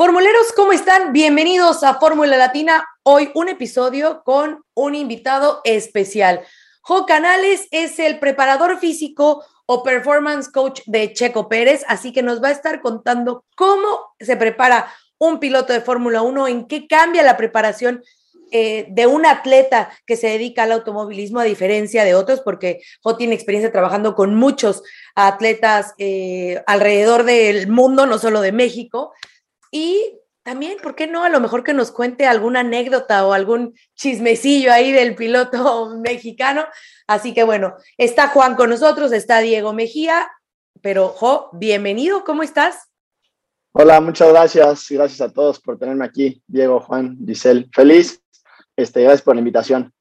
Formuleros, ¿cómo están? Bienvenidos a Fórmula Latina. Hoy un episodio con un invitado especial. Jo Canales es el preparador físico o performance coach de Checo Pérez, así que nos va a estar contando cómo se prepara un piloto de Fórmula 1, en qué cambia la preparación eh, de un atleta que se dedica al automovilismo a diferencia de otros, porque Jo tiene experiencia trabajando con muchos atletas eh, alrededor del mundo, no solo de México. Y también, ¿por qué no? A lo mejor que nos cuente alguna anécdota o algún chismecillo ahí del piloto mexicano. Así que bueno, está Juan con nosotros, está Diego Mejía, pero Jo, bienvenido, ¿cómo estás? Hola, muchas gracias. Gracias a todos por tenerme aquí. Diego, Juan, Giselle. Feliz. Este, gracias por la invitación.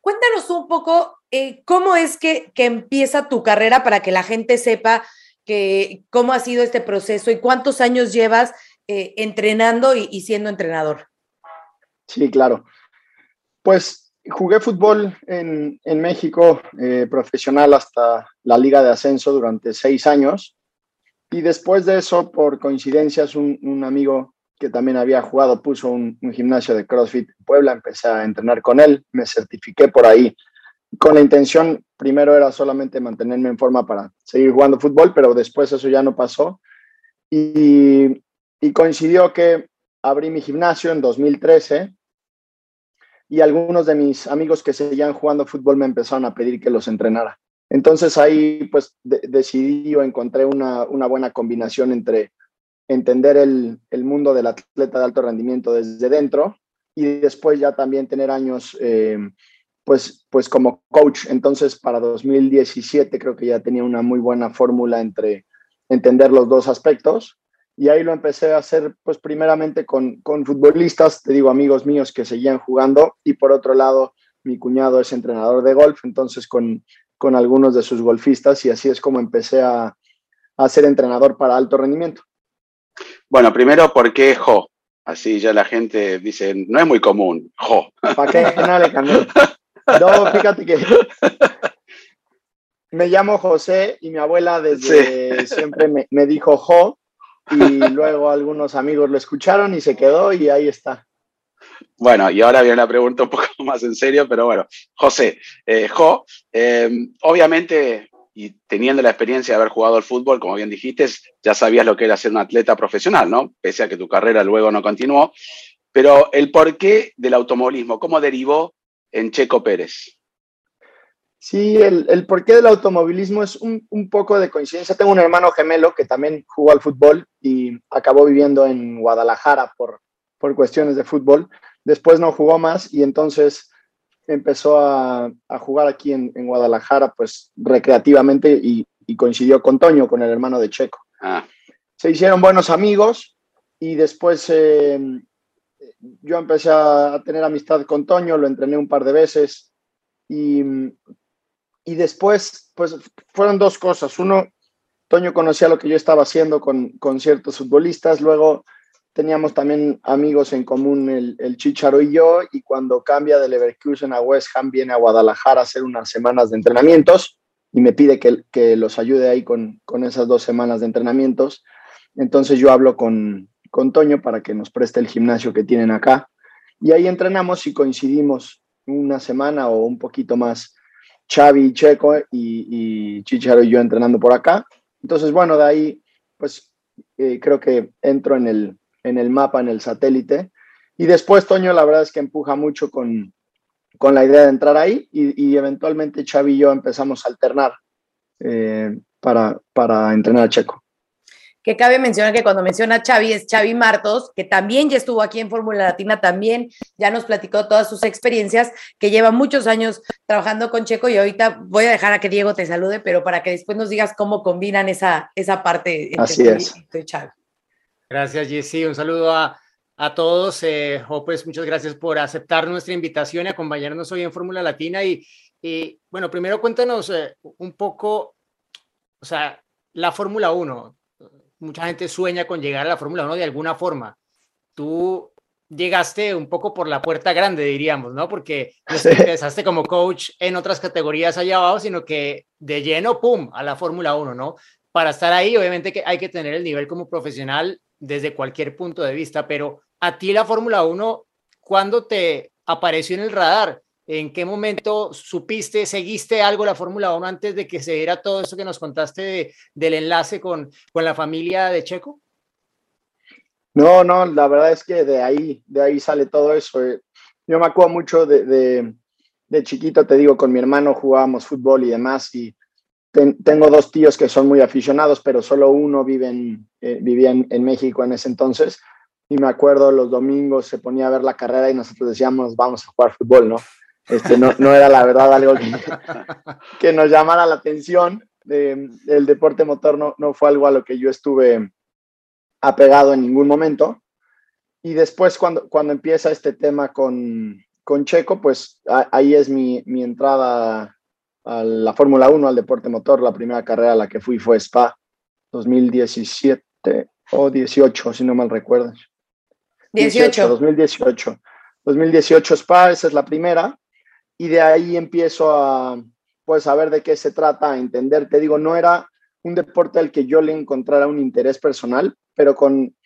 Cuéntanos un poco eh, cómo es que, empieza tu carrera para que la gente sepa que, cómo ha sido este proceso y cuántos años llevas eh, entrenando y, siendo entrenador. Sí, claro. Pues jugué fútbol en, México eh, profesional hasta la Liga de Ascenso durante seis años y después de eso, por coincidencias, un, amigo que también había jugado puso un, gimnasio de CrossFit en Puebla, empecé a entrenar con él, me certifiqué por ahí con la intención, primero era solamente mantenerme en forma para seguir jugando fútbol, pero después eso ya no pasó. Y, coincidió que abrí mi gimnasio en 2013 y algunos de mis amigos que seguían jugando fútbol me empezaron a pedir que los entrenara. Entonces ahí pues decidí o encontré una, buena combinación entre entender el, mundo del atleta de alto rendimiento desde dentro y después ya también tener años eh, pues, pues como coach. Entonces para 2017 creo que ya tenía una muy buena fórmula entre entender los dos aspectos y ahí lo empecé a hacer pues primeramente con, con futbolistas, te digo amigos míos que seguían jugando y por otro lado mi cuñado es entrenador de golf, entonces con, con algunos de sus golfistas y así es como empecé a, ser entrenador para alto rendimiento. Bueno, primero, ¿por qué Jo? Así ya la gente dice, no es muy común, Jo. ¿Para qué? No le No, fíjate que me llamo José y mi abuela desde siempre me, me dijo Jo y luego algunos amigos lo escucharon y se quedó y ahí está. Bueno, y ahora viene la pregunta un poco más en serio, pero bueno, José, eh, Jo, em, obviamente, y teniendo la experiencia de haber jugado al fútbol, como bien dijiste, ya sabías lo que era ser un atleta profesional, ¿no? Pese a que tu carrera luego no continuó. Pero el porqué del automovilismo, ¿cómo derivó en Checo Pérez? Sí, el, el porqué del automovilismo es un, un, poco de coincidencia. Tengo un hermano gemelo que también jugó al fútbol y acabó viviendo en Guadalajara por, por cuestiones de fútbol. Después no jugó más y entonces empezó a, jugar aquí en, Guadalajara, pues recreativamente y, coincidió con Toño, con el hermano de Checo. Ah. Se hicieron buenos amigos y después eh, yo empecé a tener amistad con Toño, lo entrené un par de veces y, y después, pues fueron dos cosas. Uno, Toño conocía lo que yo estaba haciendo con, con ciertos futbolistas, luego teníamos también amigos en común, el, el, Chicharo y yo, y cuando cambia de Leverkusen a West Ham, viene a Guadalajara a hacer unas semanas de entrenamientos y me pide que, que los ayude ahí con, con, esas dos semanas de entrenamientos. Entonces yo hablo con, con Toño para que nos preste el gimnasio que tienen acá. Y ahí entrenamos y coincidimos una semana o un poquito más, Xavi, Checo y, y Chicharo y yo entrenando por acá. Entonces, bueno, de ahí, pues eh, creo que entro en el, en el mapa, en el satélite. Y después Toño, la verdad es que empuja mucho con, con la idea de entrar ahí y, eventualmente Xavi y yo empezamos a alternar eh, para, para entrenar a Checo. Que cabe mencionar que cuando menciona Xavi es Xavi Martos, que también ya estuvo aquí en Fórmula Latina, también ya nos platicó todas sus experiencias, que lleva muchos años trabajando con Checo y ahorita voy a dejar a que Diego te salude, pero para que después nos digas cómo combinan esa, esa parte entre Así es. y Xavi. Gracias, Jessy. Un saludo a, a todos. Eh, pues muchas gracias por aceptar nuestra invitación y acompañarnos hoy en Fórmula Latina. Y, y, bueno, primero cuéntanos eh, un poco, o sea, la Fórmula 1 mucha gente sueña con llegar a la Fórmula 1 de alguna forma. Tú llegaste un poco por la puerta grande, diríamos, ¿no? Porque no empezaste como coach en otras categorías allá abajo, sino que de lleno, ¡pum!, a la Fórmula 1, ¿no? Para estar ahí, obviamente que hay que tener el nivel como profesional desde cualquier punto de vista, pero a ti la Fórmula 1, ¿cuándo te apareció en el radar? ¿En qué momento supiste, seguiste algo la Fórmula 1 antes de que se diera todo eso que nos contaste del enlace con, con la familia de Checo? No, no, la verdad es que de ahí, de ahí sale todo eso. Yo me acuerdo mucho de, de, chiquito, te digo, con mi hermano jugábamos fútbol y demás, y tengo dos tíos que son muy aficionados, pero solo uno vive en, eh, vivía en, México en ese entonces, y me acuerdo los domingos se ponía a ver la carrera y nosotros decíamos, vamos a jugar fútbol, ¿no? Este, no, no, era la verdad algo que, que nos llamara la atención. el deporte motor no, no, fue algo a lo que yo estuve apegado en ningún momento. Y después cuando, cuando empieza este tema con, con Checo, pues ahí es mi, mi entrada a la Fórmula 1, al deporte motor. La primera carrera a la que fui fue Spa 2017 o 18, si no mal recuerdo. 18. 2018. 2018 Spa, esa es la primera y de ahí empiezo a, pues, a ver de qué se trata, a entender. Te digo, no era un deporte al que yo le encontrara un interés personal, pero con,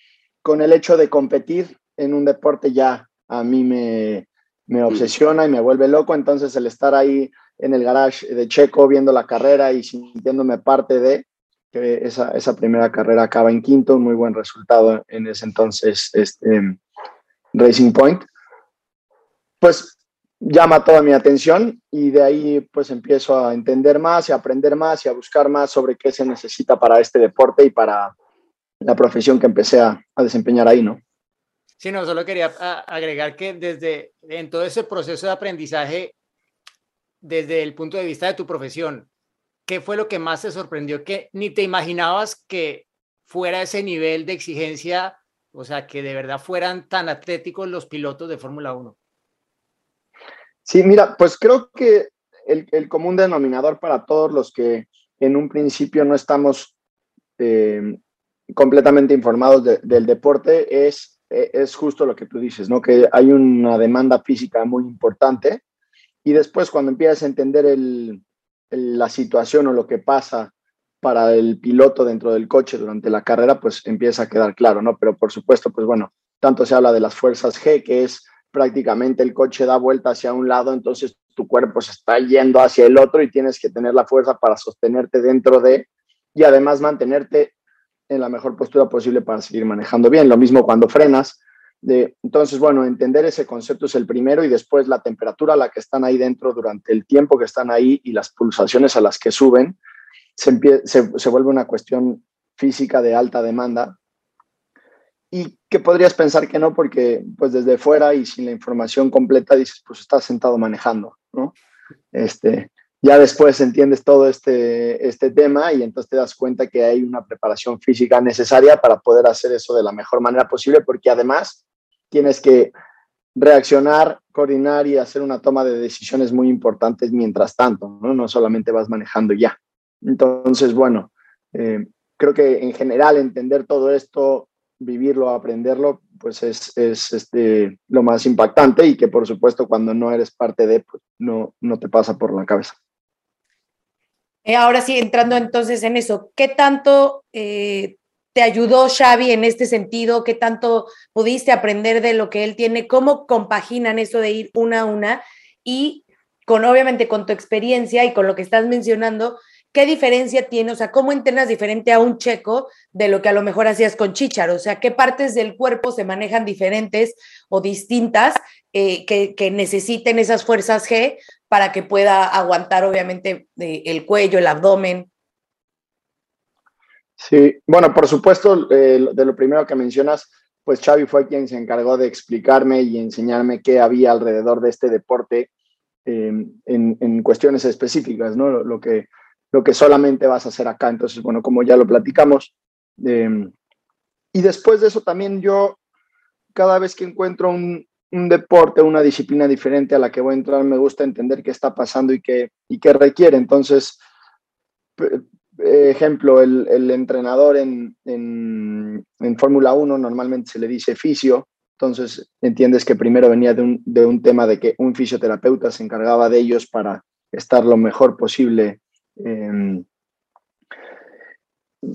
con el hecho de competir en un deporte ya a mí me, me obsesiona y me vuelve loco. Entonces, el estar ahí en el garage de Checo viendo la carrera y sintiéndome parte de que esa, esa primera carrera acaba en quinto, un muy buen resultado en ese entonces este, Racing Point. Pues llama toda mi atención y de ahí pues empiezo a entender más y a aprender más y a buscar más sobre qué se necesita para este deporte y para la profesión que empecé a, desempeñar ahí, ¿no? Sí, no, solo quería agregar que desde en todo ese proceso de aprendizaje, desde el punto de vista de tu profesión, ¿qué fue lo que más te sorprendió que ni te imaginabas que fuera ese nivel de exigencia, o sea, que de verdad fueran tan atléticos los pilotos de Fórmula 1? Sí, mira, pues creo que el, común denominador para todos los que en un principio no estamos eh, completamente informados del deporte es, e, es justo lo que tú dices, ¿no? Que hay una demanda física muy importante y después cuando empiezas a entender la situación o lo que pasa para el piloto dentro del coche durante la carrera, pues empieza a quedar claro, ¿no? Pero por supuesto, pues bueno, tanto se habla de las fuerzas G, que es prácticamente el coche da vuelta hacia un lado, entonces tu cuerpo se está yendo hacia el otro y tienes que tener la fuerza para sostenerte dentro de y además mantenerte en la mejor postura posible para seguir manejando bien. Lo mismo cuando frenas. De, entonces, bueno, entender ese concepto es el primero y después la temperatura a la que están ahí dentro durante el tiempo que están ahí y las pulsaciones a las que suben, se, se, se vuelve una cuestión física de alta demanda y que podrías pensar que no, porque pues desde fuera y sin la información completa dices, pues estás sentado manejando, ¿no? Este, ya después entiendes todo este, este tema y entonces te das cuenta que hay una preparación física necesaria para poder hacer eso de la mejor manera posible, porque además tienes que reaccionar, coordinar y hacer una toma de decisiones muy importantes mientras tanto, ¿no? No solamente vas manejando ya. Entonces, bueno, eh, creo que en general entender todo esto vivirlo, aprenderlo, pues es, es este, lo más impactante y que por supuesto cuando no eres parte de, pues no, no te pasa por la cabeza. Eh, ahora sí, entrando entonces en eso, ¿qué tanto eh, te ayudó Xavi en este sentido? ¿Qué tanto pudiste aprender de lo que él tiene? ¿Cómo compaginan eso de ir una a una? Y con obviamente con tu experiencia y con lo que estás mencionando, ¿qué diferencia tiene? O sea, ¿cómo entrenas diferente a un checo de lo que a lo mejor hacías con Chicharo? O sea, ¿qué partes del cuerpo se manejan diferentes o distintas eh, que, necesiten esas fuerzas G para que pueda aguantar, obviamente, el cuello, el abdomen? Sí, bueno, por supuesto, eh, de lo primero que mencionas, pues Xavi fue quien se encargó de explicarme y enseñarme qué había alrededor de este deporte en, cuestiones específicas, ¿no? Lo, que, lo que solamente vas a hacer acá. Entonces, bueno, como ya lo platicamos. Em, y después de eso también yo, cada vez que encuentro un, un, deporte, una disciplina diferente a la que voy a entrar, me gusta entender qué está pasando y qué, y qué requiere. Entonces, ejemplo, el, entrenador en, Fórmula 1 normalmente se le dice fisio, entonces entiendes que primero venía de un, tema de que un fisioterapeuta se encargaba de ellos para estar lo mejor posible em,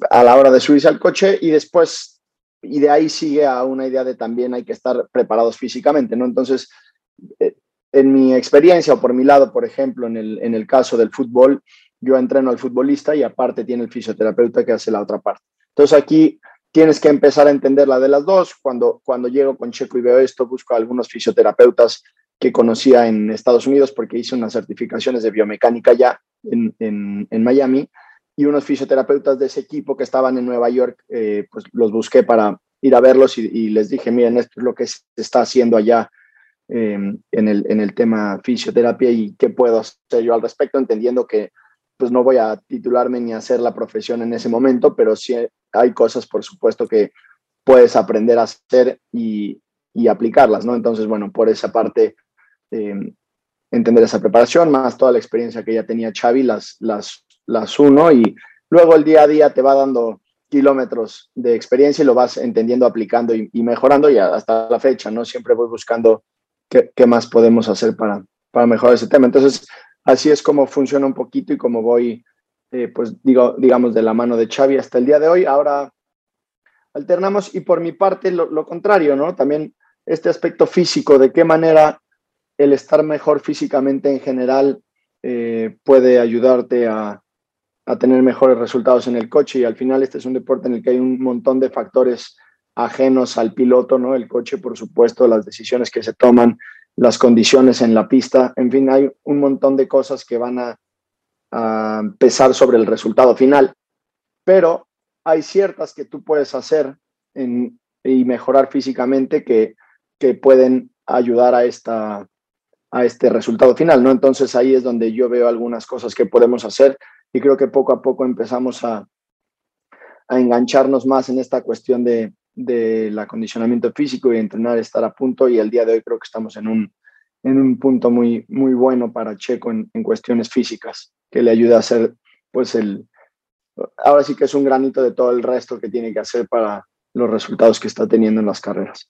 a la hora de subirse al coche y después, y de ahí sigue a una idea de también hay que estar preparados físicamente, ¿no? Entonces, eh, en mi experiencia o por mi lado, por ejemplo, en el, en el caso del fútbol, yo entreno al futbolista y aparte tiene el fisioterapeuta que hace la otra parte. Entonces aquí tienes que empezar a entender la de las dos. Cuando, cuando llego con Checo y veo esto, busco a algunos fisioterapeutas que conocía en Estados Unidos porque hice unas certificaciones de biomecánica ya en, en, Miami y unos fisioterapeutas de ese equipo que estaban en Nueva York, eh, pues los busqué para ir a verlos y, les dije, miren, esto es lo que se está haciendo allá eh, en, el, en el tema fisioterapia y qué puedo hacer yo al respecto, entendiendo que pues no voy a titularme ni a hacer la profesión en ese momento, pero sí hay cosas, por supuesto, que puedes aprender a hacer y, aplicarlas, ¿no? Entonces, bueno, por esa parte, eh, entender esa preparación, más toda la experiencia que ya tenía Xavi, las, las, las uno y luego el día a día te va dando kilómetros de experiencia y lo vas entendiendo, aplicando y, mejorando y hasta la fecha, ¿no? Siempre voy buscando qué, más podemos hacer para, para mejorar ese tema. Entonces, así es como funciona un poquito y como voy, eh, pues digo, digamos, de la mano de Xavi hasta el día de hoy. Ahora alternamos y por mi parte lo, contrario, ¿no? También este aspecto físico, de qué manera el estar mejor físicamente en general eh, puede ayudarte a, tener mejores resultados en el coche. Y al final este es un deporte en el que hay un montón de factores ajenos al piloto, ¿no? El coche, por supuesto, las decisiones que se toman, las condiciones en la pista, en fin, hay un montón de cosas que van a, pesar sobre el resultado final, pero hay ciertas que tú puedes hacer y mejorar físicamente que pueden ayudar a, esta, a este resultado final, ¿no? Entonces ahí es donde yo veo algunas cosas que podemos hacer y creo que poco a poco empezamos a, a engancharnos más en esta cuestión de, del acondicionamiento físico y entrenar, estar a punto y el día de hoy creo que estamos en un, en un punto muy, muy bueno para Checo en, cuestiones físicas, que le ayuda a hacer, pues el, ahora sí que es un granito de todo el resto que tiene que hacer para los resultados que está teniendo en las carreras.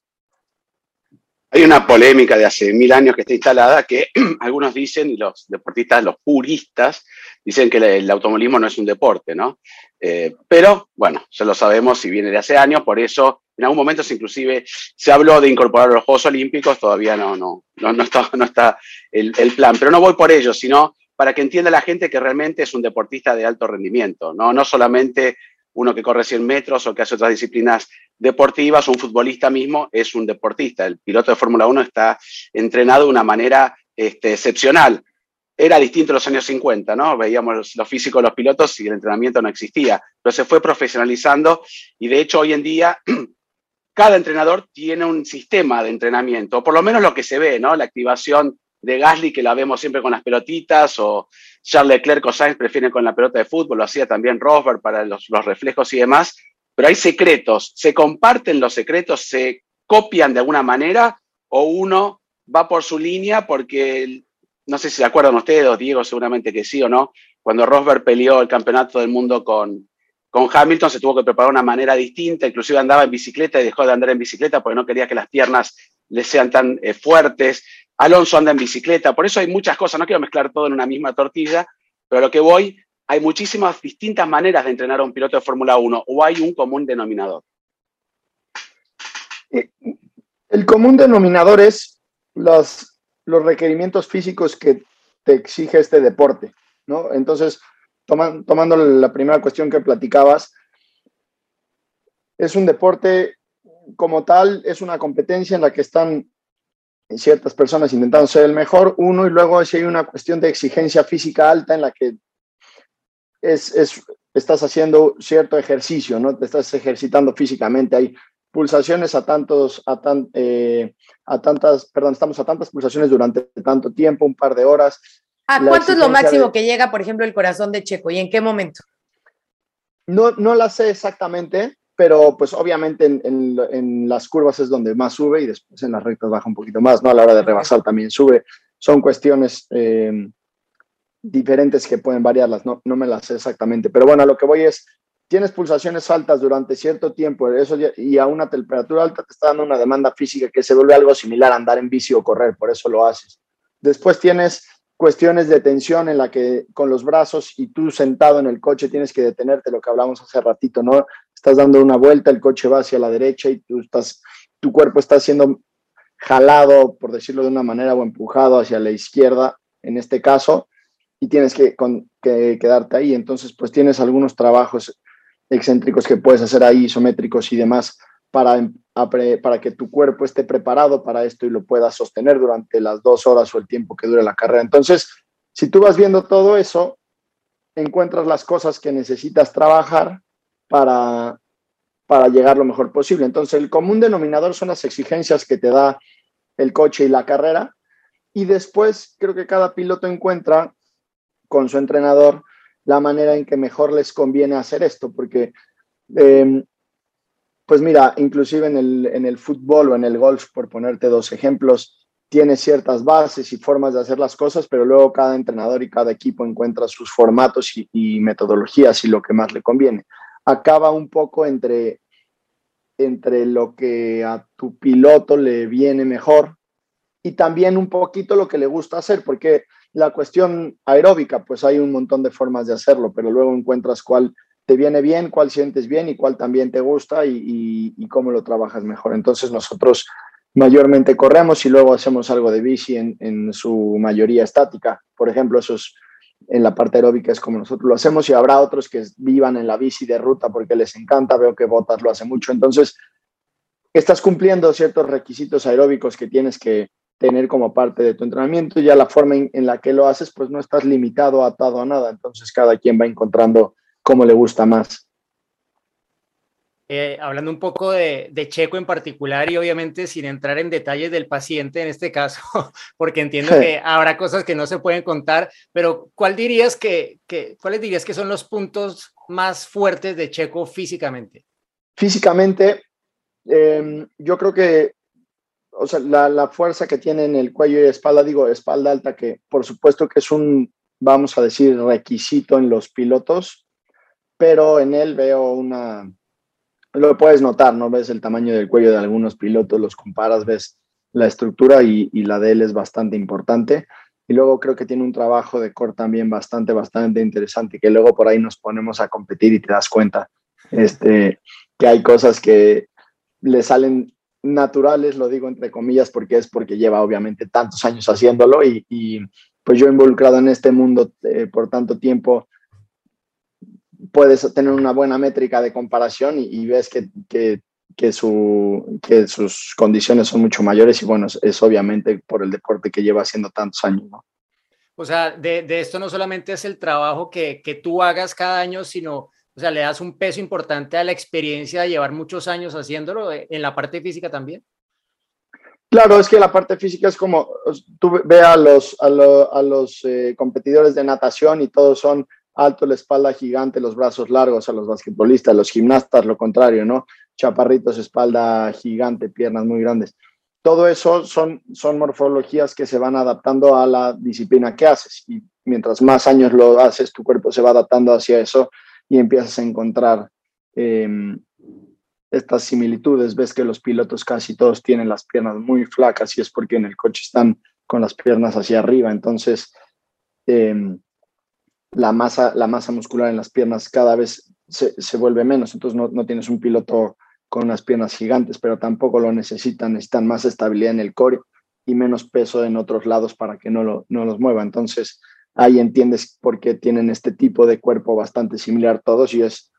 Hay una polémica de hace mil años que está instalada que algunos dicen, y los deportistas, los puristas, dicen que el automovilismo no es un deporte, ¿no? Eh, pero bueno, ya lo sabemos si viene de hace años, por eso en algún momento inclusive se habló de incorporar los Juegos Olímpicos, todavía no, no, no, está, el, plan, pero no voy por ello, sino para que entienda la gente que realmente es un deportista de alto rendimiento, no, no solamente uno que corre 100 metros o que hace otras disciplinas deportivas, un futbolista mismo es un deportista. El piloto de Fórmula 1 está entrenado de una manera este, excepcional. Era distinto en los años 50, ¿no? Veíamos los, físicos de los pilotos y el entrenamiento no existía, pero se fue profesionalizando y de hecho hoy en día cada entrenador tiene un sistema de entrenamiento, por lo menos lo que se ve, ¿no? La activación de Gasly, que la vemos siempre con las pelotitas, o Charles Leclerc o Sainz prefieren con la pelota de fútbol, lo hacía también Rosberg para los, los reflejos y demás, pero hay secretos, se comparten los secretos, se copian de alguna manera, o uno va por su línea porque no sé si se acuerdan ustedes, o Diego seguramente que sí o no, cuando Rosberg peleó el campeonato del mundo con, con Hamilton, se tuvo que preparar de una manera distinta, inclusive andaba en bicicleta y dejó de andar en bicicleta porque no quería que las piernas le sean tan eh, fuertes. Alonso anda en bicicleta, por eso hay muchas cosas, no quiero mezclar todo en una misma tortilla, pero a lo que voy, hay muchísimas distintas maneras de entrenar a un piloto de Fórmula 1 o hay un común denominador. Eh, el común denominador es los los requerimientos físicos que te exige este deporte, ¿no? Entonces, tomando la primera cuestión que platicabas, es un deporte como tal, es una competencia en la que están ciertas personas intentando ser el mejor, uno, y luego si hay una cuestión de exigencia física alta en la que es, estás haciendo cierto ejercicio, ¿no? Te estás ejercitando físicamente. Hay pulsaciones a tantos, a, tan, eh, a tantas, perdón, estamos a tantas pulsaciones durante tanto tiempo, un par de horas. ¿A cuánto es lo máximo que llega, por ejemplo, el corazón de Checo y en qué momento? No, no la sé exactamente, pero pues obviamente en, las curvas es donde más sube y después en las rectas baja un poquito más, ¿no? A la hora de rebasar también sube. Son cuestiones eh, diferentes que pueden variarlas, no, no me las sé exactamente, pero bueno, a lo que voy es, tienes pulsaciones altas durante cierto tiempo eso y a una temperatura alta te está dando una demanda física que se vuelve algo similar a andar en bici o correr, por eso lo haces. Después tienes cuestiones de tensión en la que con los brazos y tú sentado en el coche tienes que detenerte, lo que hablamos hace ratito, ¿no? Estás dando una vuelta, el coche va hacia la derecha y tú estás, tu cuerpo está siendo jalado, por decirlo de una manera, o empujado hacia la izquierda, en este caso, y tienes que, que quedarte ahí. Entonces, pues tienes algunos trabajos excéntricos que puedes hacer ahí, isométricos y demás, para, para que tu cuerpo esté preparado para esto y lo puedas sostener durante las dos horas o el tiempo que dure la carrera. Entonces, si tú vas viendo todo eso, encuentras las cosas que necesitas trabajar para, para llegar lo mejor posible. Entonces, el común denominador son las exigencias que te da el coche y la carrera. Y después creo que cada piloto encuentra con su entrenador la manera en que mejor les conviene hacer esto, porque em, pues mira, inclusive en el, en el fútbol o en el golf, por ponerte dos ejemplos, tiene ciertas bases y formas de hacer las cosas, pero luego cada entrenador y cada equipo encuentra sus formatos y, metodologías y lo que más le conviene. Acaba un poco entre, entre lo que a tu piloto le viene mejor y también un poquito lo que le gusta hacer, porque la cuestión aeróbica, pues hay un montón de formas de hacerlo, pero luego encuentras cuál te viene bien, cuál sientes bien y cuál también te gusta y, cómo lo trabajas mejor. Entonces nosotros mayormente corremos y luego hacemos algo de bici en, su mayoría estática. Por ejemplo, eso es en la parte aeróbica es como nosotros lo hacemos y habrá otros que vivan en la bici de ruta porque les encanta, veo que Botas lo hace mucho. Entonces, estás cumpliendo ciertos requisitos aeróbicos que tienes que tener como parte de tu entrenamiento y ya la forma en, en la que lo haces, pues no estás limitado, atado a nada. Entonces, cada quien va encontrando cómo le gusta más. Eh, hablando un poco de, Checo en particular y obviamente sin entrar en detalles del paciente en este caso, porque entiendo que habrá cosas que no se pueden contar, pero ¿cuál dirías que, ¿cuáles dirías que son los puntos más fuertes de Checo físicamente? Físicamente, em, yo creo que o sea, la, la, fuerza que tiene en el cuello y espalda, digo, espalda alta, que por supuesto que es un, vamos a decir, requisito en los pilotos, pero en él veo una, lo puedes notar, ¿no? Ves el tamaño del cuello de algunos pilotos, los comparas, ves la estructura y, la de él es bastante importante. Y luego creo que tiene un trabajo de core también bastante, bastante interesante, que luego por ahí nos ponemos a competir y te das cuenta este, que hay cosas que le salen naturales, lo digo entre comillas, porque es porque lleva obviamente tantos años haciéndolo y, pues yo involucrado en este mundo eh, por tanto tiempo, puedes tener una buena métrica de comparación y, ves que, que, que, su, que sus condiciones son mucho mayores y bueno, es, obviamente por el deporte que lleva haciendo tantos años, ¿no? O sea, de, de, esto no solamente es el trabajo que, que tú hagas cada año, sino, o sea, le das un peso importante a la experiencia de llevar muchos años haciéndolo eh, en la parte física también. Claro, es que la parte física es como, tú ve a los, a, a los eh, competidores de natación y todos son alto, la espalda gigante, los brazos largos a los basquetbolistas, los gimnastas, lo contrario, ¿no? Chaparritos, espalda gigante, piernas muy grandes. Todo eso son, son morfologías que se van adaptando a la disciplina que haces. Y mientras más años lo haces, tu cuerpo se va adaptando hacia eso y empiezas a encontrar em, estas similitudes. Ves que los pilotos casi todos tienen las piernas muy flacas y es porque en el coche están con las piernas hacia arriba. Entonces, em, la masa, la masa muscular en las piernas cada vez se, vuelve menos. Entonces no, tienes un piloto con unas piernas gigantes, pero tampoco lo necesitan. Necesitan más estabilidad en el core y menos peso en otros lados para que no, lo, no los mueva. Entonces ahí entiendes por qué tienen este tipo de cuerpo bastante similar todos y es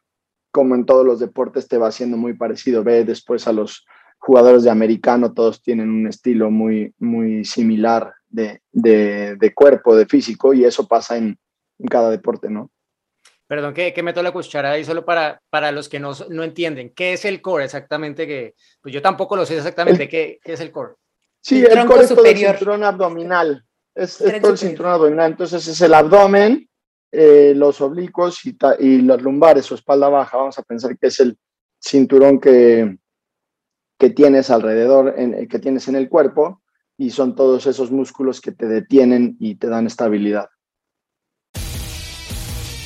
como en todos los deportes te va haciendo muy parecido. Ve después a los jugadores de americano, todos tienen un estilo muy, muy similar de, de, de cuerpo, de físico, y eso pasa en, en cada deporte, ¿no? Perdón que, que meto la cuchara ahí solo para, para los que no, no entienden. ¿Qué es el core exactamente? Que, pues yo tampoco lo sé exactamente. ¿Qué, ¿Qué, es el core? Sí, el, core es todo el cinturón abdominal. Es, es todo el cinturón abdominal. Entonces es el abdomen, eh, los oblicuos y, y, los lumbares o espalda baja. Vamos a pensar que es el cinturón que, que tienes alrededor, en, que tienes en el cuerpo y son todos esos músculos que te detienen y te dan estabilidad.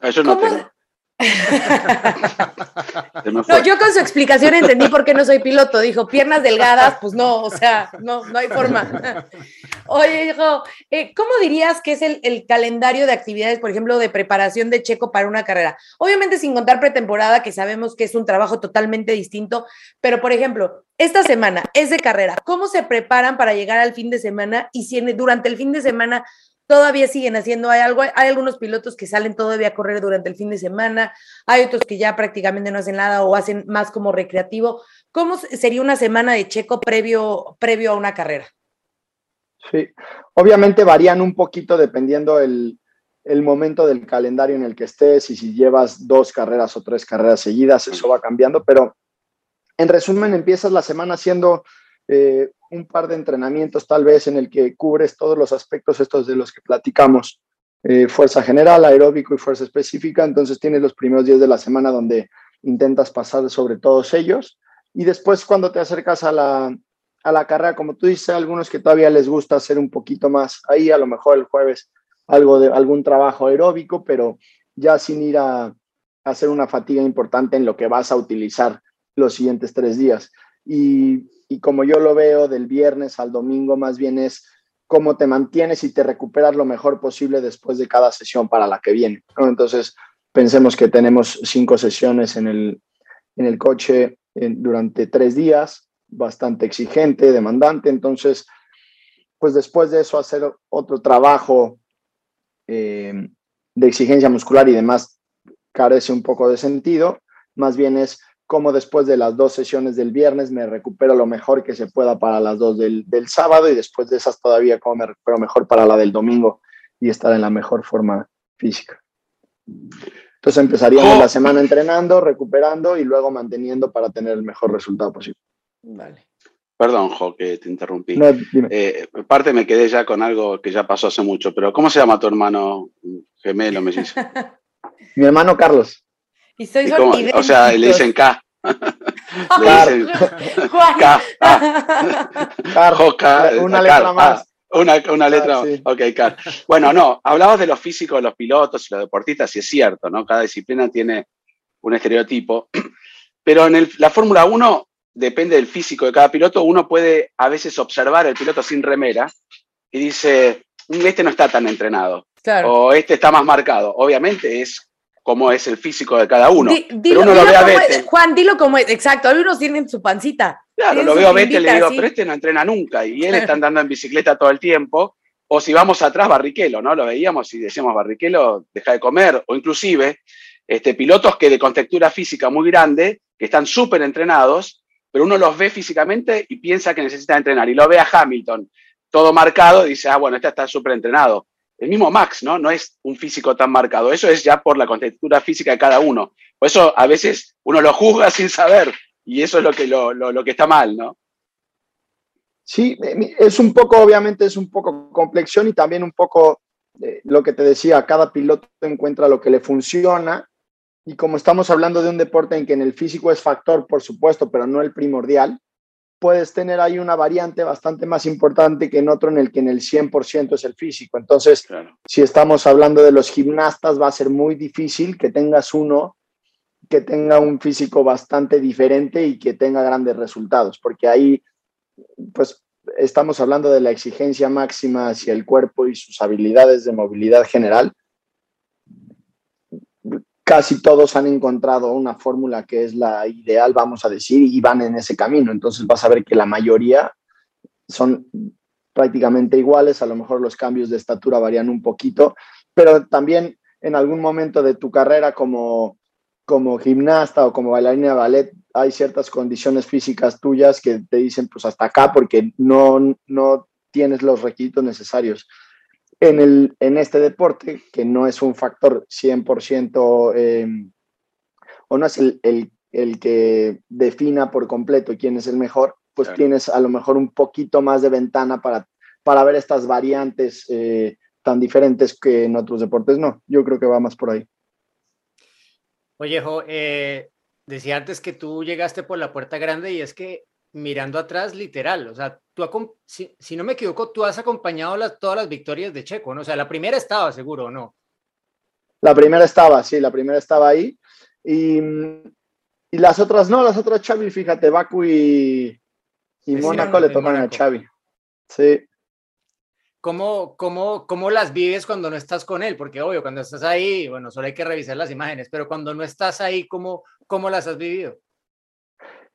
Eso no tengo. no, yo con su explicación entendí por qué no soy piloto. Dijo, piernas delgadas, pues no, o sea, no, no hay forma. Oye, hijo, eh, ¿cómo dirías que es el, el, calendario de actividades, por ejemplo, de preparación de Checo para una carrera? Obviamente sin contar pretemporada, que sabemos que es un trabajo totalmente distinto, pero por ejemplo, esta semana es de carrera. ¿Cómo se preparan para llegar al fin de semana? Y si durante el fin de semana todavía siguen haciendo, hay algo, hay algunos pilotos que salen todavía a correr durante el fin de semana, hay otros que ya prácticamente no hacen nada o hacen más como recreativo. ¿Cómo sería una semana de checo previo, previo a una carrera? Sí, obviamente varían un poquito dependiendo el, el momento del calendario en el que estés y si llevas dos carreras o tres carreras seguidas, eso va cambiando, pero en resumen empiezas la semana haciendo eh, un par de entrenamientos tal vez en el que cubres todos los aspectos estos de los que platicamos, eh, fuerza general, aeróbico y fuerza específica, entonces tienes los primeros días de la semana donde intentas pasar sobre todos ellos. Y después cuando te acercas a la, a la carrera, como tú dices, algunos que todavía les gusta hacer un poquito más. Ahí, a lo mejor el jueves algo de algún trabajo aeróbico, pero ya sin ir a, a hacer una fatiga importante en lo que vas a utilizar los siguientes tres días. Y como yo lo veo del viernes al domingo, más bien es cómo te mantienes y te recuperas lo mejor posible después de cada sesión para la que viene. Entonces, pensemos que tenemos cinco sesiones en el, en el coche durante tres días, bastante exigente, demandante. Entonces, pues después de eso hacer otro trabajo eh, de exigencia muscular y demás carece un poco de sentido. Más bien es cómo después de las dos sesiones del viernes me recupero lo mejor que se pueda para las dos del, sábado y después de esas todavía cómo me recupero mejor para la del domingo y estar en la mejor forma física. Entonces empezaríamos oh. la semana entrenando, recuperando y luego manteniendo para tener el mejor resultado posible. Vale. Perdón, Jo, que te interrumpí. Eh, parte me quedé ya con algo que ya pasó hace mucho, pero ¿cómo se llama tu hermano gemelo, me dice? Mi hermano Carlos. Y soy O sea, le dicen K. le dicen K. K. Una letra más. Una, una, letra, ok, K. Bueno, no, hablabas de los físicos, los pilotos y los deportistas, y es cierto, ¿no? Cada disciplina tiene un estereotipo, pero en la Fórmula 1 depende del físico de cada piloto, uno puede a veces observar el piloto sin remera y dice, mm, este no está tan entrenado, o este está más marcado. Obviamente es cómo es el físico de cada uno. pero uno lo ve a Vettel. Juan, dilo como es, exacto, algunos tienen su pancita. Claro, lo veo a Vettel y le digo, pero este no entrena nunca, y él está andando en bicicleta todo el tiempo, o si vamos atrás, Barrichello, ¿no? Lo veíamos y decíamos, Barrichello deja de comer, o inclusive este, pilotos que de contextura física muy grande, que están súper entrenados, pero uno los ve físicamente y piensa que necesita entrenar, y lo ve a Hamilton todo marcado y dice, ah, bueno, este está súper entrenado el mismo Max, ¿no? No es un físico tan marcado. Eso es ya por la contextura física de cada uno. Por eso a veces uno lo juzga sin saber y eso es lo que, lo, que está mal, ¿no? Sí, es un poco, obviamente es un poco complexión y también un poco eh, lo que te decía, cada piloto encuentra lo que le funciona y como estamos hablando de un deporte en que en el físico es factor, por supuesto, pero no el primordial, puedes tener ahí una variante bastante más importante que en otro en el que en el 100% es el físico. Entonces, si estamos hablando de los gimnastas, va a ser muy difícil que tengas uno que tenga un físico bastante diferente y que tenga grandes resultados, porque ahí, pues, estamos hablando de la exigencia máxima hacia el cuerpo y sus habilidades de movilidad general. Casi todos han encontrado una fórmula que es la ideal, vamos a decir, y van en ese camino. Entonces vas a ver que la mayoría son prácticamente iguales, a lo mejor los cambios de estatura varían un poquito, pero también en algún momento de tu carrera como, como gimnasta o como bailarina de ballet, hay ciertas condiciones físicas tuyas que te dicen pues hasta acá porque no, no tienes los requisitos necesarios. En, el, en este deporte, que no es un factor 100% em, o no es el, el, el, que defina por completo quién es el mejor, pues tienes a lo mejor un poquito más de ventana para, para ver estas variantes eh, tan diferentes que en otros deportes no. Yo creo que va más por ahí. Oye, Jo, eh, decía antes que tú llegaste por la puerta grande y es que mirando atrás, literal, o sea, tú, si, si no me equivoco, tú has acompañado las, todas las victorias de Checo, ¿no? O sea, la primera estaba seguro, ¿o no? La primera estaba, sí, la primera estaba ahí. Y, y las otras no, las otras Xavi, fíjate, Baku y, y Mónaco le toman a Xavi. Sí. ¿Cómo, cómo, ¿Cómo las vives cuando no estás con él? Porque obvio, cuando estás ahí, bueno, solo hay que revisar las imágenes, pero cuando no estás ahí, ¿cómo, cómo las has vivido?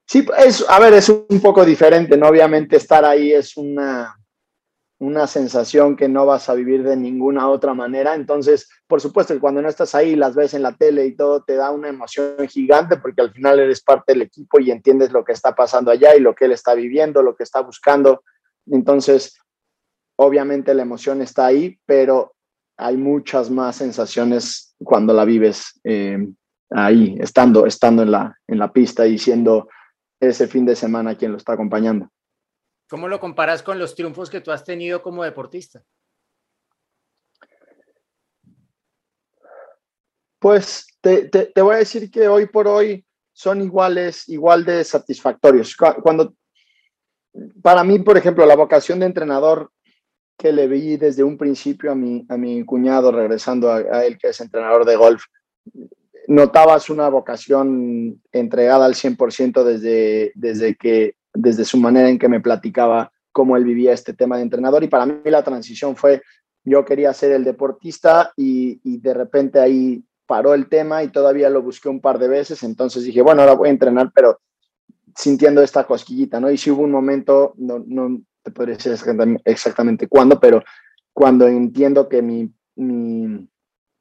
Sí, es, a ver, es un poco diferente, ¿no? Obviamente estar ahí es una, una sensación que no vas a vivir de ninguna otra manera. Entonces, por supuesto cuando no estás ahí, las ves en la tele y todo, te da una emoción gigante porque al final eres parte del equipo y entiendes lo que está pasando allá y lo que él está viviendo, lo que está buscando. Entonces, obviamente la emoción está ahí, pero hay muchas más sensaciones cuando la vives eh, ahí, estando, estando en, la, en la pista y siendo ese fin de semana quien lo está acompañando. ¿Cómo lo comparas con los triunfos que tú has tenido como deportista? Pues te, te, voy a decir que hoy por hoy son iguales, igual de satisfactorios. Cuando, para mí, por ejemplo, la vocación de entrenador que le vi desde un principio a mi, a mi cuñado, regresando a, a él, que es entrenador de golf, notabas una vocación entregada al 100% desde, desde que desde su manera en que me platicaba cómo él vivía este tema de entrenador y para mí la transición fue, yo quería ser el deportista y, de repente ahí paró el tema y todavía lo busqué un par de veces, entonces dije, bueno, ahora voy a entrenar, pero sintiendo esta cosquillita, ¿no? Y si hubo un momento, no, no te podría decir exactamente cuándo, pero cuando entiendo que mi, mi,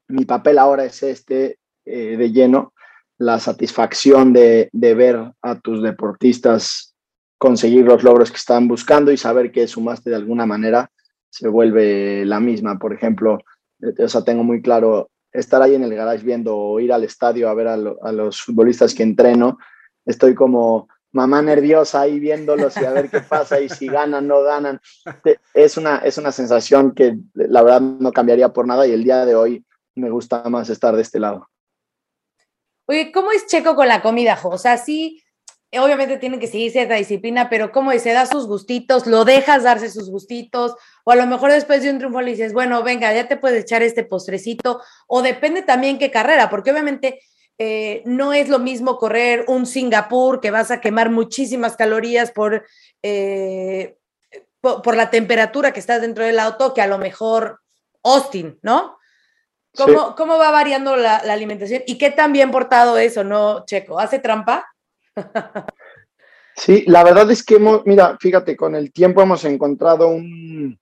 mi papel ahora es este eh, de lleno, la satisfacción de, de ver a tus deportistas conseguir los logros que están buscando y saber que sumaste de alguna manera se vuelve la misma. Por ejemplo, eh, o sea, tengo muy claro estar ahí en el garage viendo o ir al estadio a ver a, los futbolistas que entreno. Estoy como mamá nerviosa ahí viéndolos y a ver qué pasa y si ganan, no ganan. Es una, es una sensación que la verdad no cambiaría por nada y el día de hoy me gusta más estar de este lado. Oye, ¿cómo es Checo con la comida, Jo? O sea, sí, obviamente tienen que seguir cierta disciplina, pero como se da sus gustitos, lo dejas darse sus gustitos, o a lo mejor después de un triunfo le dices, bueno, venga, ya te puedes echar este postrecito, o depende también qué carrera, porque obviamente eh, no es lo mismo correr un Singapur que vas a quemar muchísimas calorías por, eh, por, la temperatura que estás dentro del auto que a lo mejor Austin, ¿no? ¿Cómo, ¿cómo va variando la, la, alimentación? ¿Y qué tan bien portado eso, no, Checo? ¿Hace trampa? Sí, la verdad es que hemos, mira, fíjate, con el tiempo hemos encontrado un,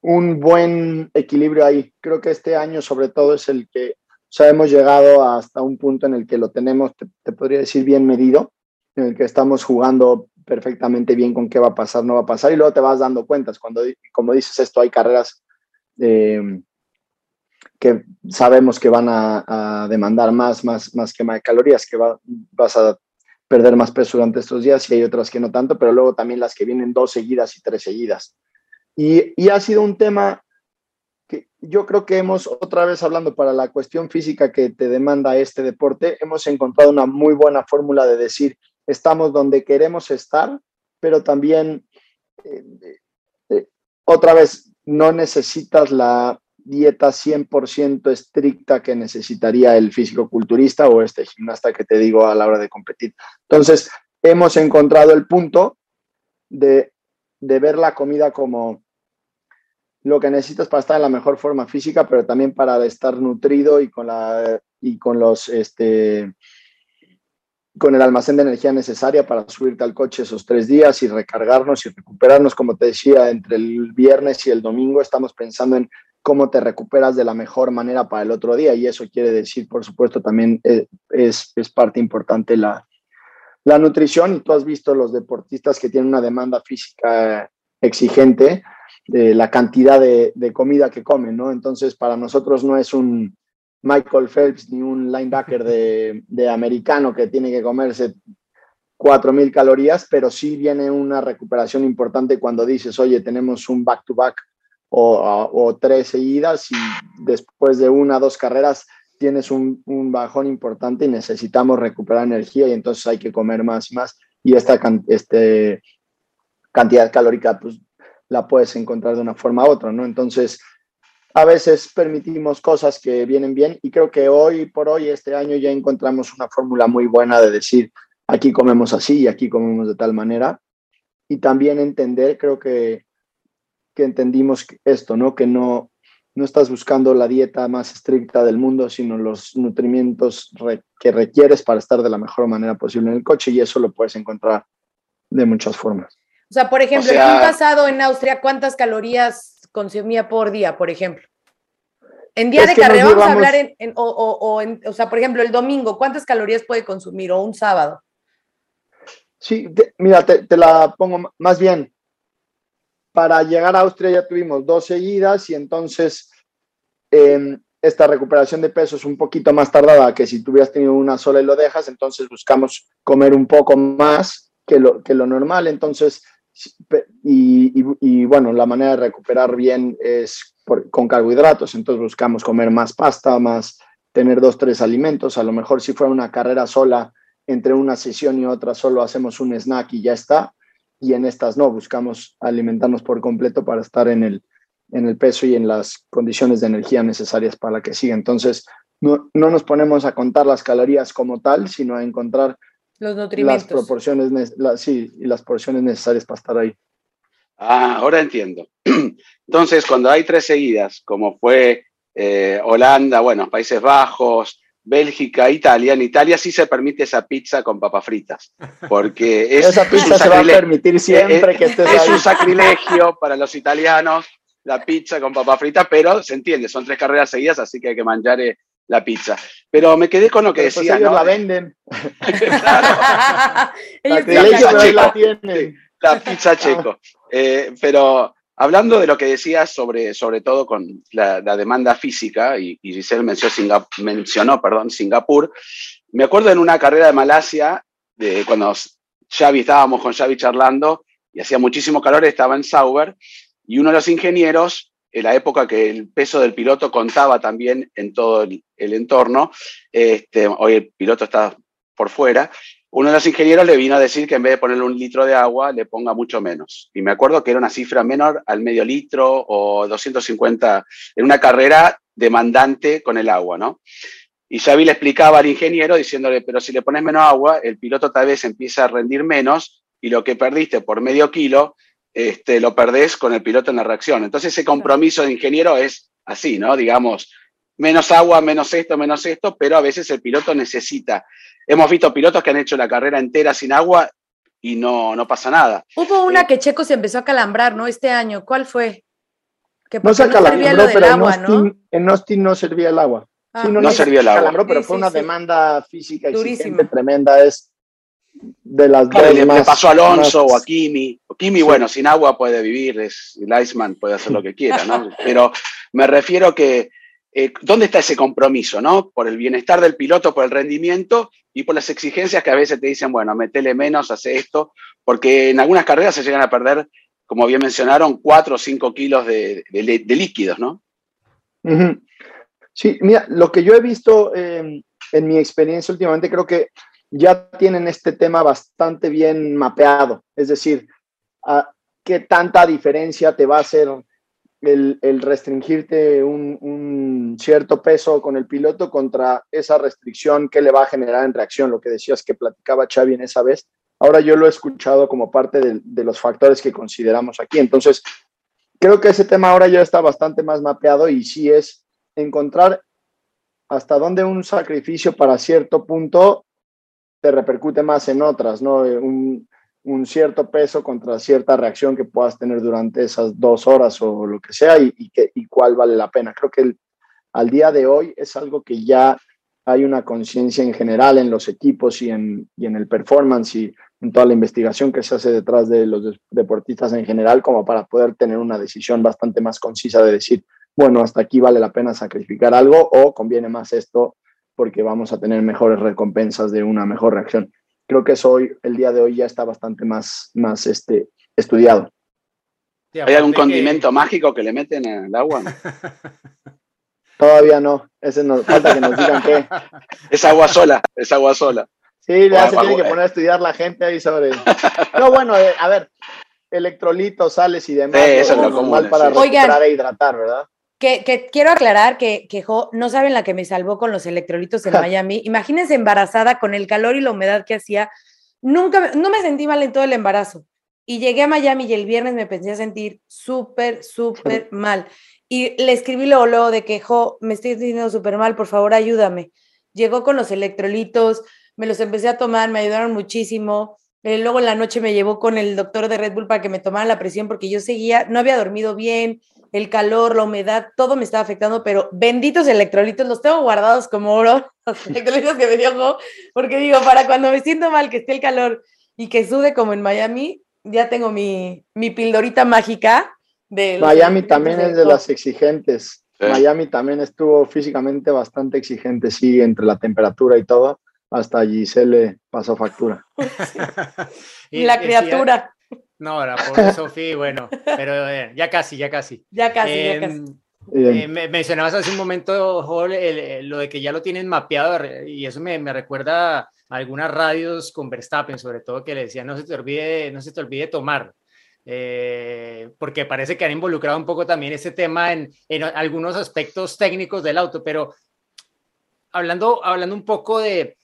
un buen equilibrio ahí. Creo que este año sobre todo es el que, o sea, hemos llegado hasta un punto en el que lo tenemos, te, podría decir, bien medido, en el que estamos jugando perfectamente bien con qué va a pasar, no va a pasar, y luego te vas dando cuentas. Cuando, como dices esto, hay carreras eh, que sabemos que van a, demandar más, más, más quema de calorías, que vas a perder más peso durante estos días y hay otras que no tanto, pero luego también las que vienen dos seguidas y tres seguidas. Y, y ha sido un tema que yo creo que hemos, otra vez hablando para la cuestión física que te demanda este deporte, hemos encontrado una muy buena fórmula de decir, estamos donde queremos estar, pero también, eh, eh, otra vez, no necesitas la dieta 100% estricta que necesitaría el físico-culturista o este gimnasta que te digo a la hora de competir. Entonces, hemos encontrado el punto de, ver la comida como lo que necesitas para estar en la mejor forma física, pero también para estar nutrido y con la y con los este, con el almacén de energía necesaria para subirte al coche esos tres días y recargarnos y recuperarnos, como te decía, entre el viernes y el domingo estamos pensando en cómo te recuperas de la mejor manera para el otro día y eso quiere decir, por supuesto, también eh, es, es parte importante la, la nutrición y tú has visto los deportistas que tienen una demanda física exigente, de la cantidad de, de, comida que comen, ¿no? Entonces, para nosotros no es un, Michael Phelps ni un linebacker de, de americano que tiene que comerse 4.000 calorías, pero sí viene una recuperación importante cuando dices, oye, tenemos un back-to-back o, tres seguidas y después de una o dos carreras tienes un, un, bajón importante y necesitamos recuperar energía y entonces hay que comer más y más y esta este, cantidad calórica pues la puedes encontrar de una forma u otra, ¿no? Entonces, a veces permitimos cosas que vienen bien y creo que hoy por hoy, este año, ya encontramos una fórmula muy buena de decir, aquí comemos así y aquí comemos de tal manera. Y también entender, creo que, que entendimos esto, ¿no? Que no, no estás buscando la dieta más estricta del mundo, sino los nutrimientos que requieres para estar de la mejor manera posible en el coche y eso lo puedes encontrar de muchas formas. O sea, por ejemplo, o sea, el pasado en Austria, ¿cuántas calorías consumía por día, por ejemplo? En día de carrera vamos a hablar en, en o, o, o, en, o, sea, por ejemplo, el domingo, ¿cuántas calorías puede consumir o un sábado? Sí, te, mira, te, te, la pongo más bien. Para llegar a Austria ya tuvimos dos seguidas y entonces eh, esta recuperación de peso es un poquito más tardada que si tú hubieras tenido una sola y lo dejas, entonces buscamos comer un poco más que lo, que lo normal. Entonces, y, bueno, la manera de recuperar bien es con carbohidratos, entonces buscamos comer más pasta, más tener dos, tres alimentos, a lo mejor si fuera una carrera sola, entre una sesión y otra solo hacemos un snack y ya está, y en estas no, buscamos alimentarnos por completo para estar en el, en el peso y en las condiciones de energía necesarias para la que siga. Entonces, no, no nos ponemos a contar las calorías como tal, sino a encontrar los nutrimentos. Las proporciones, la, sí, y las porciones necesarias para estar ahí. Ah, ahora entiendo. Entonces, cuando hay tres seguidas, como fue eh, Holanda, bueno, Países Bajos, Bélgica, Italia, en Italia sí se permite esa pizza con papas fritas, porque es, esa pizza se va a permitir siempre es, que estés Es ahí. un sacrilegio para los italianos la pizza con papas fritas, pero se entiende, son tres carreras seguidas, así que hay que manjar la pizza. Pero me quedé con lo que Pero pues decía, ellos ¿no? la venden. Ellos La pizza checo. la tienen. la pizza checo. Eh, pero hablando de lo que decías sobre, sobre todo con la, demanda física, y, y Giselle mencionó, mencionó perdón, Singapur, me acuerdo en una carrera de Malasia, de cuando Xavi estábamos con Xavi charlando, y hacía muchísimo calor, estaba en Sauber, y uno de los ingenieros, en la época que el peso del piloto contaba también en todo el, el entorno, este, hoy el piloto está por fuera, uno de los ingenieros le vino a decir que en vez de ponerle un litro de agua, le ponga mucho menos. Y me acuerdo que era una cifra menor al medio litro o 250 en una carrera demandante con el agua, ¿no? Y Xavi le explicaba al ingeniero diciéndole, pero si le pones menos agua, el piloto tal vez empieza a rendir menos y lo que perdiste por medio kilo, este, lo perdés con el piloto en la reacción. Entonces ese compromiso de ingeniero es así, ¿no? Digamos, menos agua, menos esto, menos esto, pero a veces el piloto necesita. Hemos visto pilotos que han hecho la carrera entera sin agua y no, no pasa nada. Hubo una Eh, que Checo se empezó a calambrar, ¿no? Este año. ¿Cuál fue? Que No se no servía calambró, lo del pero en agua, ¿no? Austin, en Austin no servía el agua. Ah, Sí, No servía el agua. calambró, pero Sí, fue sí, una sí. demanda física exigente tremenda. Es de las Claro, dos le, le más- pasó a Alonso más- o a Kimi. O Kimi, Sí. bueno, sin agua puede vivir, es, el Iceman puede hacer lo que quiera, ¿no? Pero me refiero que, eh, ¿dónde está ese compromiso, no? Por el bienestar del piloto, por el rendimiento y por las exigencias que a veces te dicen, bueno, metele menos, hace esto, porque en algunas carreras se llegan a perder, como bien mencionaron, 4 o 5 kilos de, líquidos, ¿no? Sí, mira, lo que yo he visto eh, en mi experiencia últimamente, creo que ya tienen este tema bastante bien mapeado. Es decir, a qué tanta diferencia te va a hacer el, el restringirte un, un cierto peso con el piloto contra esa restricción que le va a generar en reacción, lo que decías que platicaba Xavi en esa vez. Ahora yo lo he escuchado como parte de, de los factores que consideramos aquí. Entonces, creo que ese tema ahora ya está bastante más mapeado y sí es encontrar hasta dónde un sacrificio para cierto punto te repercute más en otras, ¿no? Un, un cierto peso contra cierta reacción que puedas tener durante esas dos horas o lo que sea y, que, y cuál vale la pena. Creo que al día de hoy es algo que ya hay una conciencia en general en los equipos y en, y en el performance y en toda la investigación que se hace detrás de los deportistas en general, como para poder tener una decisión bastante más concisa de decir, bueno, hasta aquí vale la pena sacrificar algo o conviene más esto porque vamos a tener mejores recompensas de una mejor reacción creo que eso hoy, el día de hoy ya está bastante más, más este, estudiado. ¿Hay algún condimento mágico que le meten en el agua? Todavía no, ese nos falta que nos digan qué. Es agua sola, es agua sola. Sí, ya se tiene que poner a estudiar la gente ahí sobre. No, bueno, eh, a ver, electrolitos, sales y demás. Sí, eso es lo común. para recuperar e hidratar, ¿verdad? Que, quiero aclarar que, que no saben la que me salvó con los electrolitos en Miami. Imagínense embarazada con el calor y la humedad que hacía. Nunca, no me sentí mal en todo el embarazo. Y llegué a Miami y el viernes me pensé a sentir súper, súper mal. Y le escribí luego, luego de que, jo, me estoy sintiendo súper mal, por favor, ayúdame. Llegó con los electrolitos, me los empecé a tomar, me ayudaron muchísimo. Eh, luego en la noche me llevó con el doctor de Red Bull para que me tomara la presión porque yo seguía, no había dormido bien, el calor, la humedad, todo me estaba afectando, pero benditos electrolitos, los tengo guardados como oro, los electrolitos que me dio, porque digo, para cuando me siento mal, que esté el calor y que sude como en Miami, ya tengo mi, mi pildorita mágica. De Miami también es de las exigentes. Miami también estuvo físicamente bastante exigente, sí, entre la temperatura y todo. Hasta allí se le pasó factura. y la criatura. No, era por Sofía, bueno, pero eh, ya casi, ya casi. Ya casi, ya em, casi. Eh, mencionabas hace un momento, Joel, lo de que ya lo tienen mapeado y eso me, me, recuerda a algunas radios con Verstappen, sobre todo que le decían no se te olvide, no se te olvide tomar, eh, porque parece que han involucrado un poco también ese tema en, en, algunos aspectos técnicos del auto, pero hablando, hablando un poco de,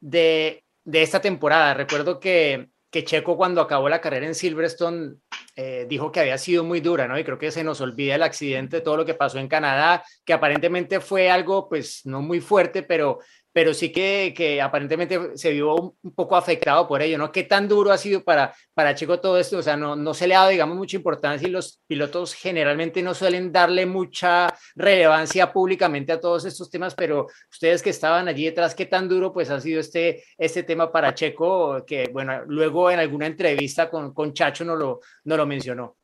de, de esta temporada, recuerdo que que Checo cuando acabó la carrera en Silverstone eh, dijo que había sido muy dura, ¿no? Y creo que se nos olvida el accidente, todo lo que pasó en Canadá, que aparentemente fue algo, pues, no muy fuerte, pero pero sí que, que, aparentemente se vio un poco afectado por ello, ¿no? ¿Qué tan duro ha sido para, para Checo todo esto? O sea, no, no se le ha dado, digamos, mucha importancia y los pilotos generalmente no suelen darle mucha relevancia públicamente a todos estos temas, pero ustedes que estaban allí detrás, ¿qué tan duro pues ha sido este, este tema para Checo? Que, bueno, luego en alguna entrevista con, con Chacho no lo, no lo mencionó.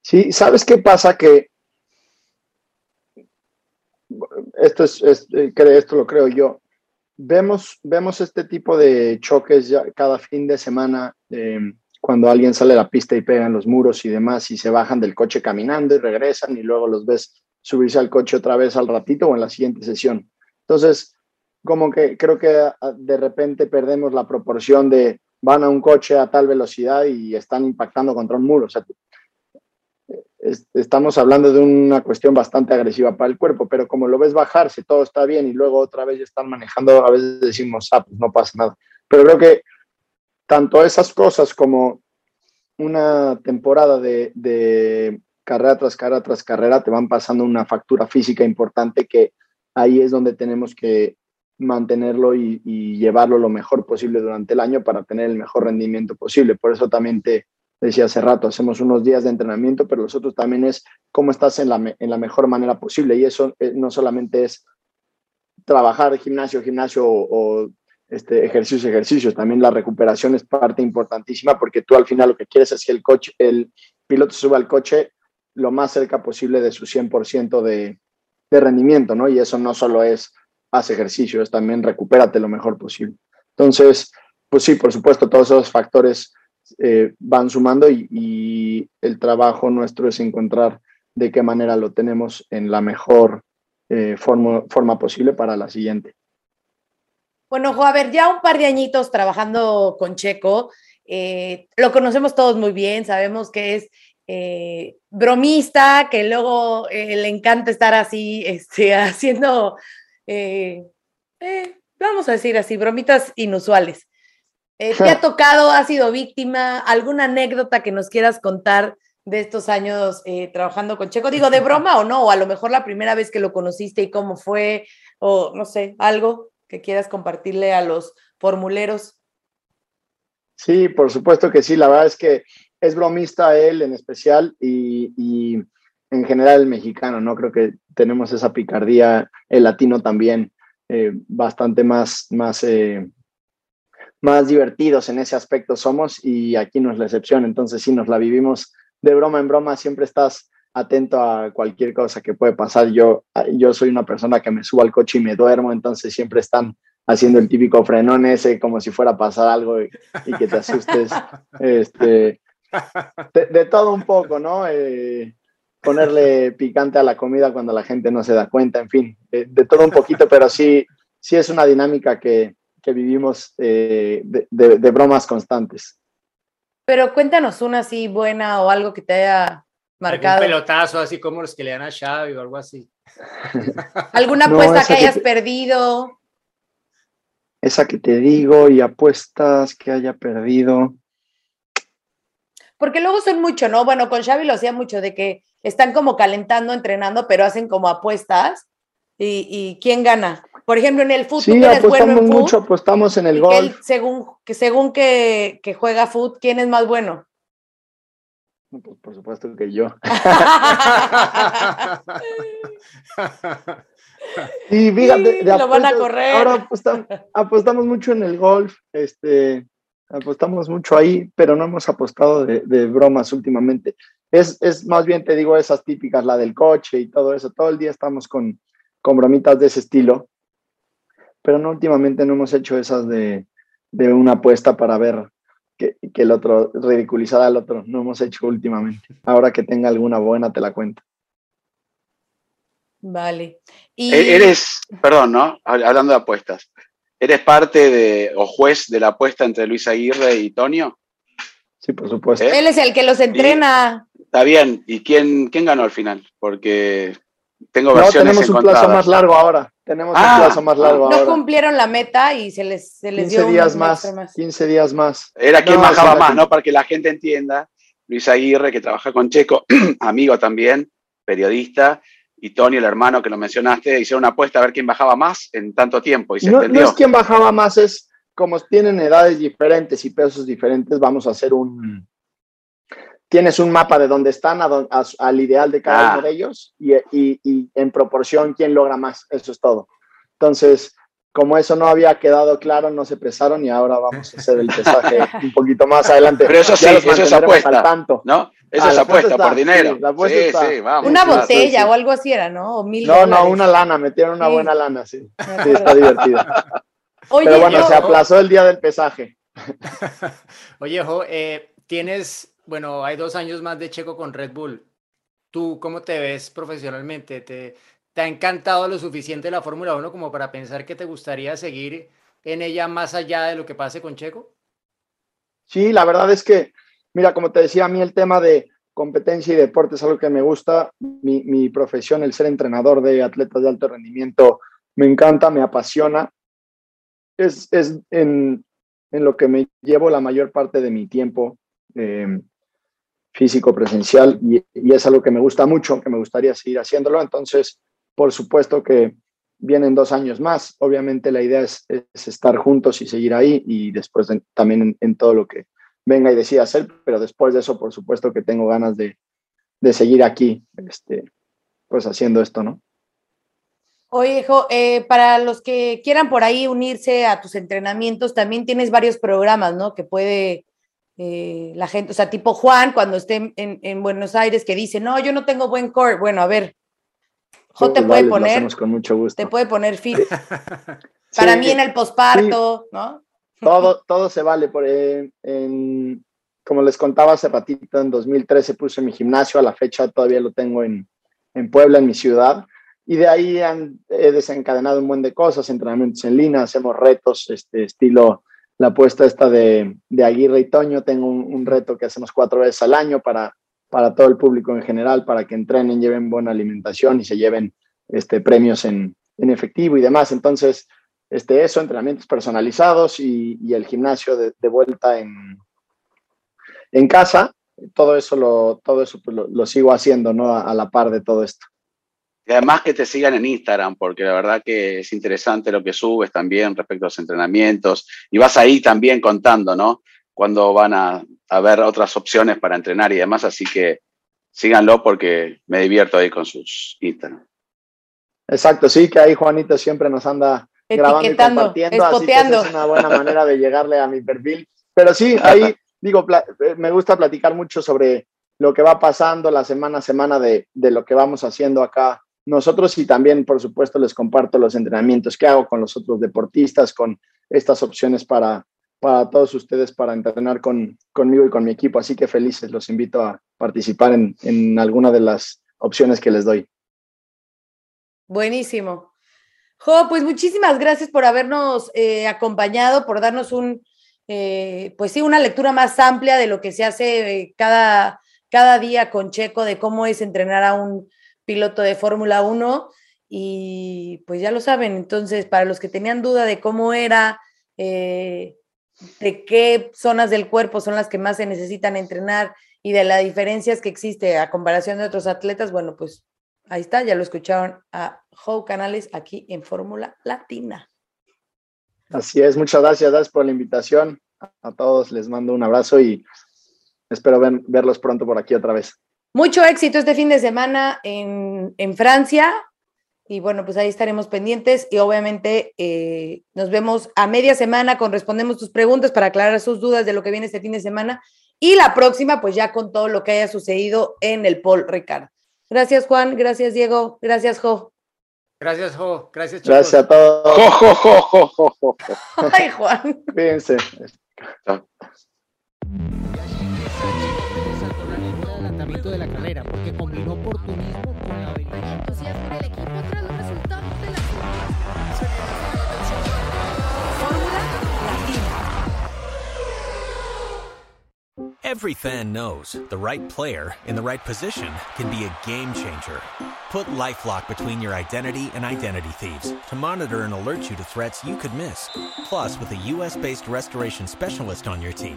Sí, ¿sabes qué pasa? Que esto es, eh, esto lo creo yo. Vemos, vemos este tipo de choques ya cada fin de semana em, cuando alguien sale a la pista y pegan los muros y demás y se bajan del coche caminando y regresan y luego los ves subirse al coche otra vez al ratito o en la siguiente sesión. Entonces, como que creo que ah, de repente perdemos la proporción de van a un coche a tal velocidad y están impactando contra un muro. O sea, estamos hablando de una cuestión bastante agresiva para el cuerpo, pero como lo ves bajarse, todo está bien y luego otra vez ya están manejando, a veces decimos, ah, pues no pasa nada. Pero creo que tanto esas cosas como una temporada de, carrera tras carrera tras carrera te van pasando una factura física importante que ahí es donde tenemos que mantenerlo y, y llevarlo lo mejor posible durante el año para tener el mejor rendimiento posible. Por eso también te, decía hace rato, hacemos unos días de entrenamiento, pero los otros también es cómo estás en la, en la mejor manera posible. Y eso eh, no solamente es trabajar gimnasio, gimnasio o, este, ejercicios, ejercicios, también la recuperación es parte importantísima porque tú al final lo que quieres es que el, coche, el piloto suba al coche lo más cerca posible de su 100% de, de rendimiento, ¿no? Y eso no solo es haz ejercicio, es también recupérate lo mejor posible. Entonces, pues sí, por supuesto, todos esos factores eh, van sumando y, el trabajo nuestro es encontrar de qué manera lo tenemos en la mejor eh, forma, forma posible para la siguiente. Bueno, Jo, a ver, ya un par de añitos trabajando con Checo, eh, lo conocemos todos muy bien, sabemos que es bromista, que luego le encanta estar así, este, haciendo, vamos a decir así, bromitas inusuales. Eh, ¿Te ha tocado, has sido víctima? ¿Alguna anécdota que nos quieras contar de estos años eh, trabajando con Checo? Digo, ¿de broma o no? O a lo mejor la primera vez que lo conociste y cómo fue, o no sé, algo que quieras compartirle a los formuleros. Sí, por supuesto que sí. La verdad es que es bromista él en especial y, en general el mexicano, ¿no? Creo que tenemos esa picardía, el latino también, eh, bastante más, más, eh, más divertidos en ese aspecto somos y aquí no es la excepción. Entonces sí, nos la vivimos de broma en broma, siempre estás atento a cualquier cosa que puede pasar. Yo, yo soy una persona que me subo al coche y me duermo, entonces siempre están haciendo el típico frenón ese como si fuera a pasar algo y, que te asustes. Este, de, todo un poco, ¿no? Eh, ponerle picante a la comida cuando la gente no se da cuenta, en fin, de, todo un poquito, pero sí, sí es una dinámica que, que vivimos eh, de, de, bromas constantes. Pero cuéntanos una así buena o algo que te haya marcado. Un pelotazo así como los que le dan a Xavi o algo así. ¿Alguna apuesta que hayas perdido? Esa que te digo y apuestas que haya perdido. Porque luego son mucho, ¿no? Bueno, con Xavi lo hacía mucho de que están como calentando, entrenando, pero hacen como apuestas. ¿Y, quién gana? Por ejemplo, en el fútbol, sí, apostamos mucho, apostamos en el gol. según que, según que, que juega fútbol, ¿quién es más bueno? Pues por supuesto que yo. y fíjate, lo van a correr. Ahora apostamos, mucho en el golf, este, apostamos mucho ahí, pero no hemos apostado de, bromas últimamente. Es, es, más bien, te digo, esas típicas, la del coche y todo eso. Todo el día estamos con, con bromitas de ese estilo, pero no últimamente no hemos hecho esas de, de una apuesta para ver que, el otro, ridiculizar al otro. No hemos hecho últimamente. Ahora que tenga alguna buena, te la cuento. Vale. E-, eres, perdón, ¿no? Hablando de apuestas. ¿Eres parte de o juez de la apuesta entre Luis Aguirre y Tonio? Sí, por supuesto. ¿Eh? Él es el que los entrena. está bien. ¿Y quién, quién ganó al final? Porque tengo versiones No, tenemos un plazo más largo ahora. Tenemos un ah, plazo más largo no ahora. No cumplieron la meta y se les, se les 15 dio días más, 15 días más. Era quien bajaba más, ¿no? Para que la gente entienda. Luis Aguirre, que trabaja con Checo, amigo también, periodista, y Tony, el hermano que lo mencionaste, hicieron una apuesta a ver quién bajaba más en tanto tiempo. Y se no, no es quién bajaba más, es como tienen edades diferentes y pesos diferentes, vamos a hacer un, tienes un mapa de dónde están al ideal de cada uno ah. de ellos y, en proporción quién logra más. Eso es todo. Entonces, como eso no había quedado claro, no se presaron y ahora vamos a hacer el pesaje un poquito más adelante. Pero eso sí, eso es apuesta, tanto. ¿no? Eso ah, es apuesta por dinero. Sí, sí, vamos, una botella o algo así era, ¿no? no, no, una lana, metieron una buena lana, sí. Sí, está divertido. Pero bueno, se aplazó el día del pesaje. Oye, Jo, eh, tienes bueno, hay dos años más de Checo con Red Bull. ¿Tú cómo te ves profesionalmente? ¿Te, ha encantado lo suficiente la Fórmula 1 como para pensar que te gustaría seguir en ella más allá de lo que pase con Checo? Sí, la verdad es que, mira, como te decía, a mí el tema de competencia y deporte es algo que me gusta. Mi, profesión, el ser entrenador de atletas de alto rendimiento, me encanta, me apasiona. Es, en, lo que me llevo la mayor parte de mi tiempo. Eh, físico presencial y, es algo que me gusta mucho, que me gustaría seguir haciéndolo. Entonces, por supuesto que vienen dos años más. Obviamente la idea es, estar juntos y seguir ahí y después también en, todo lo que venga y decida hacer, pero después de eso, por supuesto que tengo ganas de, seguir aquí, este, pues haciendo esto, ¿no? Oye, Jo, eh, para los que quieran por ahí unirse a tus entrenamientos, también tienes varios programas, ¿no? Que puede eh, la gente, o sea, tipo Juan, cuando esté en, Buenos Aires, que dice, no, yo no tengo buen core. Bueno, a ver, Jo te puede poner, con mucho gusto. te puede poner fit. Para mí en el posparto, ¿no? Todo, todo se vale. Por, eh, como les contaba hace ratito, en 2013 puse mi gimnasio, a la fecha todavía lo tengo en, en Puebla, en mi ciudad. Y de ahí han, he desencadenado un buen de cosas, entrenamientos en línea, hacemos retos, este estilo la apuesta esta de, Aguirre y Toño. Tengo un, reto que hacemos cuatro veces al año para, para todo el público en general, para que entrenen, lleven buena alimentación y se lleven este, premios en, efectivo y demás. Entonces, este, eso, entrenamientos personalizados y, el gimnasio de, vuelta en, en casa. todo eso lo, todo eso pues, lo, sigo haciendo, ¿no? A, la par de todo esto. Y además que te sigan en Instagram, porque la verdad que es interesante lo que subes también respecto a los entrenamientos. Y vas ahí también contando, ¿no? Cuando van a, a ver otras opciones para entrenar y demás. Así que síganlo porque me divierto ahí con sus Instagram. Exacto, sí, que ahí Juanito siempre nos anda grabando y compartiendo, así que es una buena manera de llegarle a mi perfil. Pero sí, ahí digo, eh, me gusta platicar mucho sobre lo que va pasando la semana a semana de, de, lo que vamos haciendo acá nosotros y también, por supuesto, les comparto los entrenamientos que hago con los otros deportistas, con estas opciones para, para todos ustedes para entrenar con, conmigo y con mi equipo. Así que felices, los invito a participar en, en alguna de las opciones que les doy. Buenísimo. Jo, pues muchísimas gracias por habernos eh, acompañado, por darnos un, eh, pues sí, una lectura más amplia de lo que se hace eh, cada, cada día con Checo, de cómo es entrenar a un piloto de Fórmula 1. Y pues ya lo saben, entonces, para los que tenían duda de cómo era, de qué zonas del cuerpo son las que más se necesitan entrenar y de las diferencias que existe a comparación de otros atletas, bueno, pues Ahí está, ya lo escucharon a Joe Canales aquí en Fórmula Latina. Así es, muchas gracias, gracias por la invitación. A todos les mando un abrazo y espero verlos pronto por aquí otra vez. Mucho éxito este fin de semana en, Francia. Y bueno, pues ahí estaremos pendientes y obviamente eh, nos vemos a media semana con respondemos tus preguntas para aclarar sus dudas de lo que viene este fin de semana. Y la próxima, pues ya con todo lo que haya sucedido en el Paul Ricard. Gracias, Juan. Gracias, Diego. Gracias, Jo. Gracias, Jo. Gracias, chicos. Gracias a todos. Jo, jo, jo, jo, jo, Ay, Juan. Fíjense. de la carrera, porque combinó oportunismo con la habilidad. entusiasmo del equipo tras los resultados de la Fórmula Latina. Every fan knows the right player in the right position can be a game changer. Put LifeLock between your identity and identity thieves to monitor and alert you to threats you could miss. Plus, with a U.S.-based restoration specialist on your team,